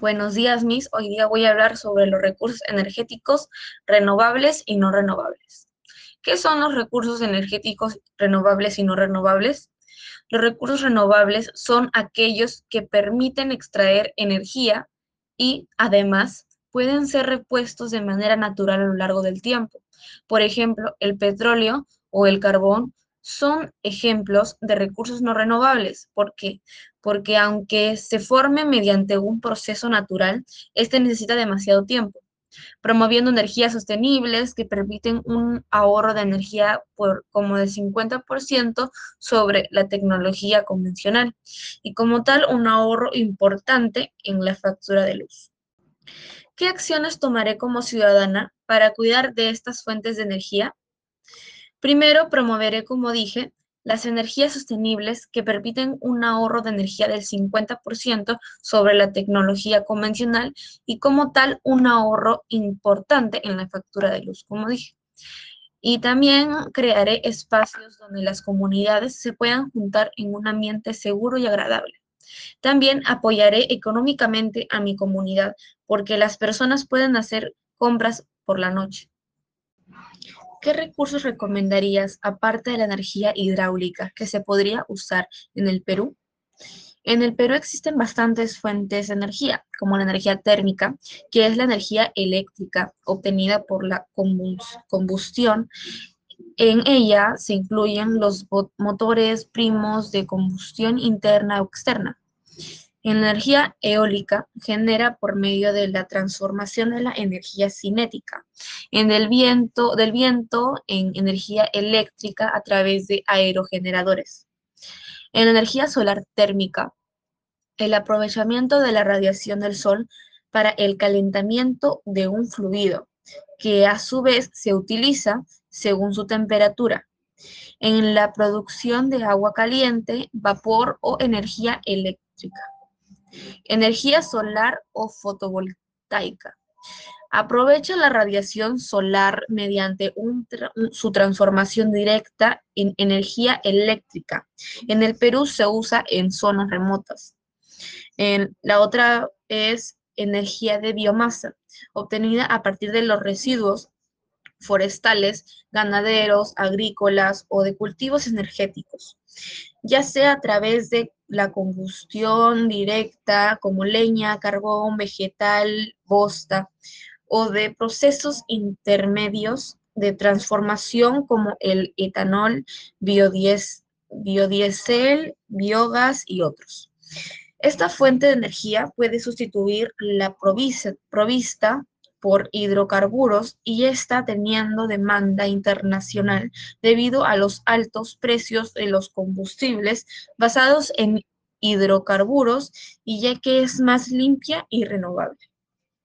Buenos días, Miss. Hoy día voy a hablar sobre los recursos energéticos renovables y no renovables. ¿Qué son los recursos energéticos renovables y no renovables? Los recursos renovables son aquellos que permiten extraer energía y, además, pueden ser repuestos de manera natural a lo largo del tiempo. Por ejemplo, el petróleo o el carbón son ejemplos de recursos no renovables. ¿Por qué? Porque aunque se forme mediante un proceso natural, este necesita demasiado tiempo, promoviendo energías sostenibles que permiten un ahorro de energía por como del 50% sobre la tecnología convencional y como tal un ahorro importante en la factura de luz. ¿Qué acciones tomaré como ciudadana para cuidar de estas fuentes de energía? Primero, promoveré, como dije, las energías sostenibles que permiten un ahorro de energía del 50% sobre la tecnología convencional y como tal un ahorro importante en la factura de luz, como dije. Y también crearé espacios donde las comunidades se puedan juntar en un ambiente seguro y agradable. También apoyaré económicamente a mi comunidad porque las personas pueden hacer compras por la noche. ¿Qué recursos recomendarías, aparte de la energía hidráulica, que se podría usar en el Perú? En el Perú existen bastantes fuentes de energía, como la energía térmica, que es la energía eléctrica obtenida por la combustión. En ella se incluyen los motores primos de combustión interna o externa. Energía eólica genera por medio de la transformación de la energía cinética en el viento, del viento en energía eléctrica a través de aerogeneradores. En energía solar térmica, el aprovechamiento de la radiación del sol para el calentamiento de un fluido, que a su vez se utiliza según su temperatura, en la producción de agua caliente, vapor o energía eléctrica. Energía solar o fotovoltaica. Aprovecha la radiación solar mediante su transformación directa en energía eléctrica. En el Perú se usa en zonas remotas. la otra es energía de biomasa, obtenida a partir de los residuos forestales, ganaderos, agrícolas o de cultivos energéticos, ya sea a través de la combustión directa como leña, carbón, vegetal, bosta, o de procesos intermedios de transformación como el etanol, biodiesel, biogás y otros. Esta fuente de energía puede sustituir la provista por hidrocarburos y está teniendo demanda internacional debido a los altos precios de los combustibles basados en hidrocarburos y ya que es más limpia y renovable.